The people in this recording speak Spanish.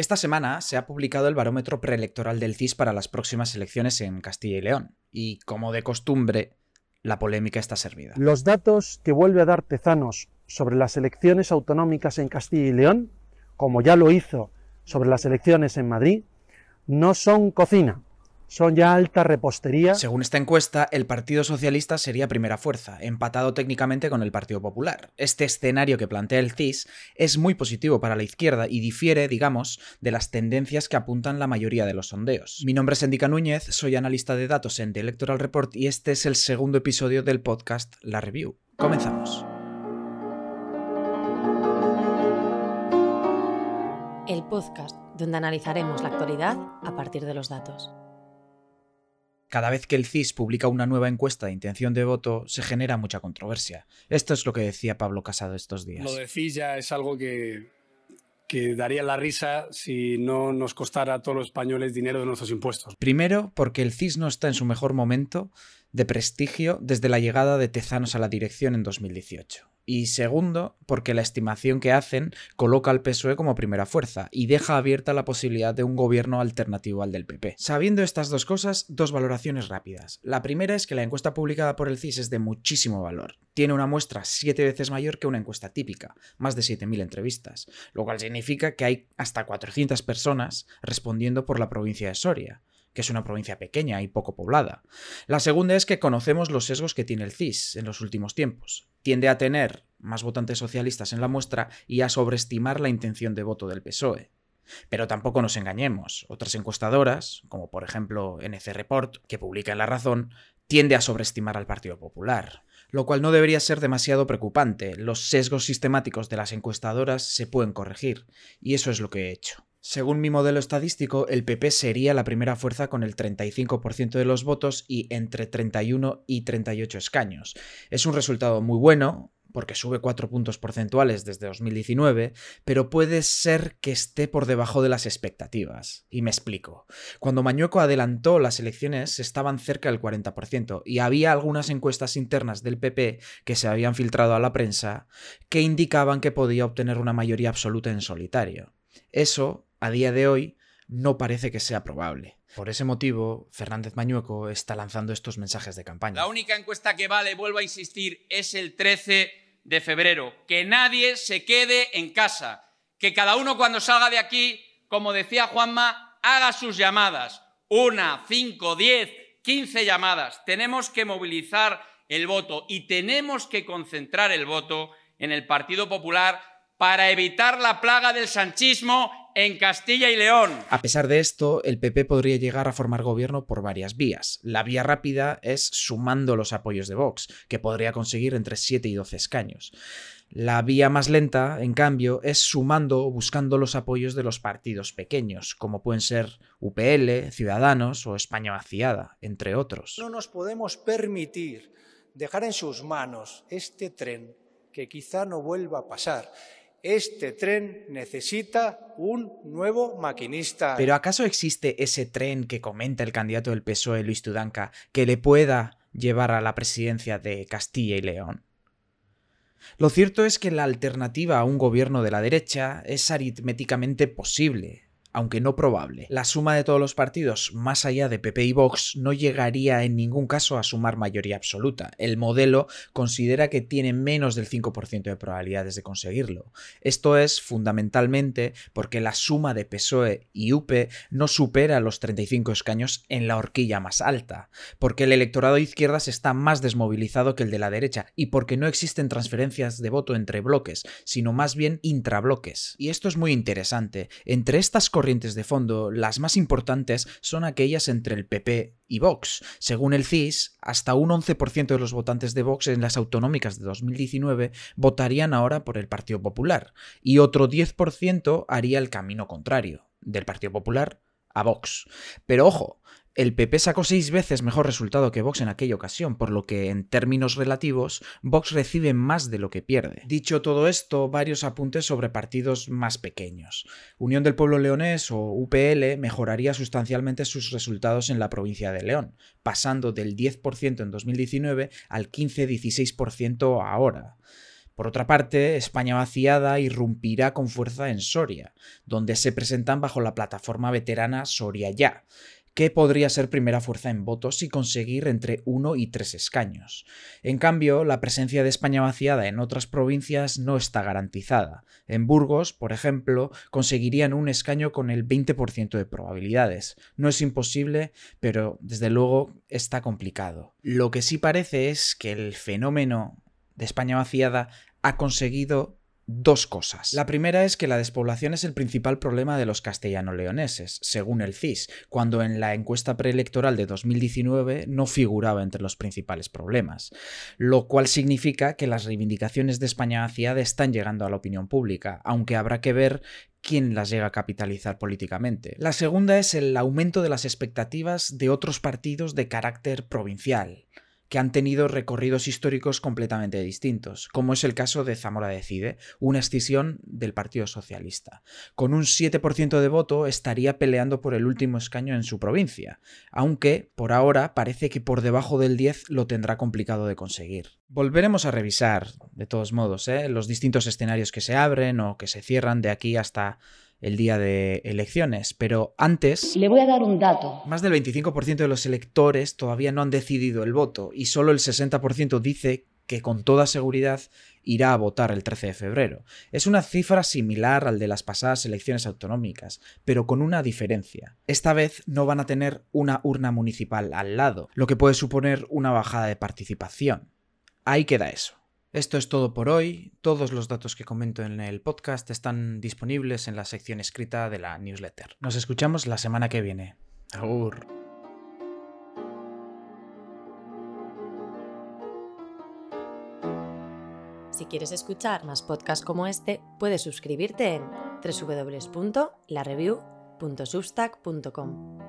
Esta semana se ha publicado el barómetro preelectoral del CIS para las próximas elecciones en Castilla y León, y como de costumbre, la polémica está servida. Los datos que vuelve a dar Tezanos sobre las elecciones autonómicas en Castilla y León, como ya lo hizo sobre las elecciones en Madrid, no son cocina, son ya alta repostería. Según esta encuesta, el Partido Socialista sería primera fuerza, empatado técnicamente con el Partido Popular. Este escenario que plantea el CIS es muy positivo para la izquierda y difiere, digamos, de las tendencias que apuntan la mayoría de los sondeos. Mi nombre es Endica Núñez, soy analista de datos en The Electoral Report y este es el segundo episodio del podcast La Review. Comenzamos. El podcast donde analizaremos la actualidad a partir de los datos. Cada vez que el CIS publica una nueva encuesta de intención de voto, se genera mucha controversia. Esto es lo que decía Pablo Casado estos días. Lo de CIS ya es algo que, que daría la risa si no nos costara a todos los españoles dinero de nuestros impuestos. Primero, porque el CIS no está en su mejor momento de prestigio desde la llegada de Tezanos a la dirección en 2018 y segundo, porque la estimación que hacen coloca al PSOE como primera fuerza y deja abierta la posibilidad de un gobierno alternativo al del PP. Sabiendo estas dos cosas, dos valoraciones rápidas. La primera es que la encuesta publicada por el CIS es de muchísimo valor. Tiene una muestra siete veces mayor que una encuesta típica, más de 7.000 entrevistas, lo cual significa que hay hasta 400 personas respondiendo por la provincia de Soria que es una provincia pequeña y poco poblada. La segunda es que conocemos los sesgos que tiene el CIS en los últimos tiempos. Tiende a tener más votantes socialistas en la muestra y a sobreestimar la intención de voto del PSOE. Pero tampoco nos engañemos. Otras encuestadoras, como por ejemplo NC Report, que publica en La Razón, tiende a sobreestimar al Partido Popular, lo cual no debería ser demasiado preocupante. Los sesgos sistemáticos de las encuestadoras se pueden corregir, y eso es lo que he hecho. Según mi modelo estadístico, el PP sería la primera fuerza con el 35% de los votos y entre 31 y 38 escaños. Es un resultado muy bueno, porque sube 4 puntos porcentuales desde 2019, pero puede ser que esté por debajo de las expectativas. Y me explico. Cuando Mañueco adelantó las elecciones estaban cerca del 40% y había algunas encuestas internas del PP que se habían filtrado a la prensa que indicaban que podía obtener una mayoría absoluta en solitario. Eso a día de hoy no parece que sea probable. Por ese motivo, Fernández Mañueco está lanzando estos mensajes de campaña. La única encuesta que vale, vuelvo a insistir, es el 13 de febrero. Que nadie se quede en casa. Que cada uno cuando salga de aquí, como decía Juanma, haga sus llamadas. Una, cinco, diez, quince llamadas. Tenemos que movilizar el voto y tenemos que concentrar el voto en el Partido Popular para evitar la plaga del sanchismo en Castilla y León. A pesar de esto, el PP podría llegar a formar gobierno por varias vías. La vía rápida es sumando los apoyos de Vox, que podría conseguir entre 7 y 12 escaños. La vía más lenta, en cambio, es sumando o buscando los apoyos de los partidos pequeños, como pueden ser UPL, Ciudadanos o España vaciada, entre otros. No nos podemos permitir dejar en sus manos este tren que quizá no vuelva a pasar este tren necesita un nuevo maquinista. Pero ¿acaso existe ese tren que comenta el candidato del PSOE, Luis Tudanca, que le pueda llevar a la presidencia de Castilla y León? Lo cierto es que la alternativa a un gobierno de la derecha es aritméticamente posible, aunque no probable. La suma de todos los partidos, más allá de PP y Vox, no llegaría en ningún caso a sumar mayoría absoluta. El modelo considera que tiene menos del 5% de probabilidades de conseguirlo. Esto es fundamentalmente porque la suma de PSOE y UP no supera los 35 escaños en la horquilla más alta, porque el electorado de izquierdas está más desmovilizado que el de la derecha y porque no existen transferencias de voto entre bloques, sino más bien intrabloques. Y esto es muy interesante. Entre estas corrientes de fondo, las más importantes son aquellas entre el PP y Vox. Según el CIS, hasta un 11% de los votantes de Vox en las autonómicas de 2019 votarían ahora por el Partido Popular y otro 10% haría el camino contrario, del Partido Popular a Vox. Pero ojo, el PP sacó seis veces mejor resultado que Vox en aquella ocasión, por lo que en términos relativos Vox recibe más de lo que pierde. Dicho todo esto, varios apuntes sobre partidos más pequeños. Unión del Pueblo Leonés o UPL mejoraría sustancialmente sus resultados en la provincia de León, pasando del 10% en 2019 al 15-16% ahora. Por otra parte, España vaciada irrumpirá con fuerza en Soria, donde se presentan bajo la plataforma veterana Soria Ya, que podría ser primera fuerza en votos y conseguir entre uno y tres escaños. En cambio, la presencia de España vaciada en otras provincias no está garantizada. En Burgos, por ejemplo, conseguirían un escaño con el 20% de probabilidades. No es imposible, pero desde luego está complicado. Lo que sí parece es que el fenómeno de España vaciada ha conseguido dos cosas. La primera es que la despoblación es el principal problema de los castellano-leoneses, según el CIS, cuando en la encuesta preelectoral de 2019 no figuraba entre los principales problemas, lo cual significa que las reivindicaciones de España vaciada están llegando a la opinión pública, aunque habrá que ver quién las llega a capitalizar políticamente. La segunda es el aumento de las expectativas de otros partidos de carácter provincial que han tenido recorridos históricos completamente distintos, como es el caso de Zamora Decide, una escisión del Partido Socialista. Con un 7% de voto estaría peleando por el último escaño en su provincia, aunque por ahora parece que por debajo del 10 lo tendrá complicado de conseguir. Volveremos a revisar, de todos modos, ¿eh? los distintos escenarios que se abren o que se cierran de aquí hasta el día de elecciones, pero antes... Le voy a dar un dato. Más del 25% de los electores todavía no han decidido el voto y solo el 60% dice que con toda seguridad irá a votar el 13 de febrero. Es una cifra similar al de las pasadas elecciones autonómicas, pero con una diferencia. Esta vez no van a tener una urna municipal al lado, lo que puede suponer una bajada de participación. Ahí queda eso. Esto es todo por hoy. Todos los datos que comento en el podcast están disponibles en la sección escrita de la newsletter. Nos escuchamos la semana que viene. Agur. Si quieres escuchar más podcasts como este, puedes suscribirte en www.lareview.substack.com.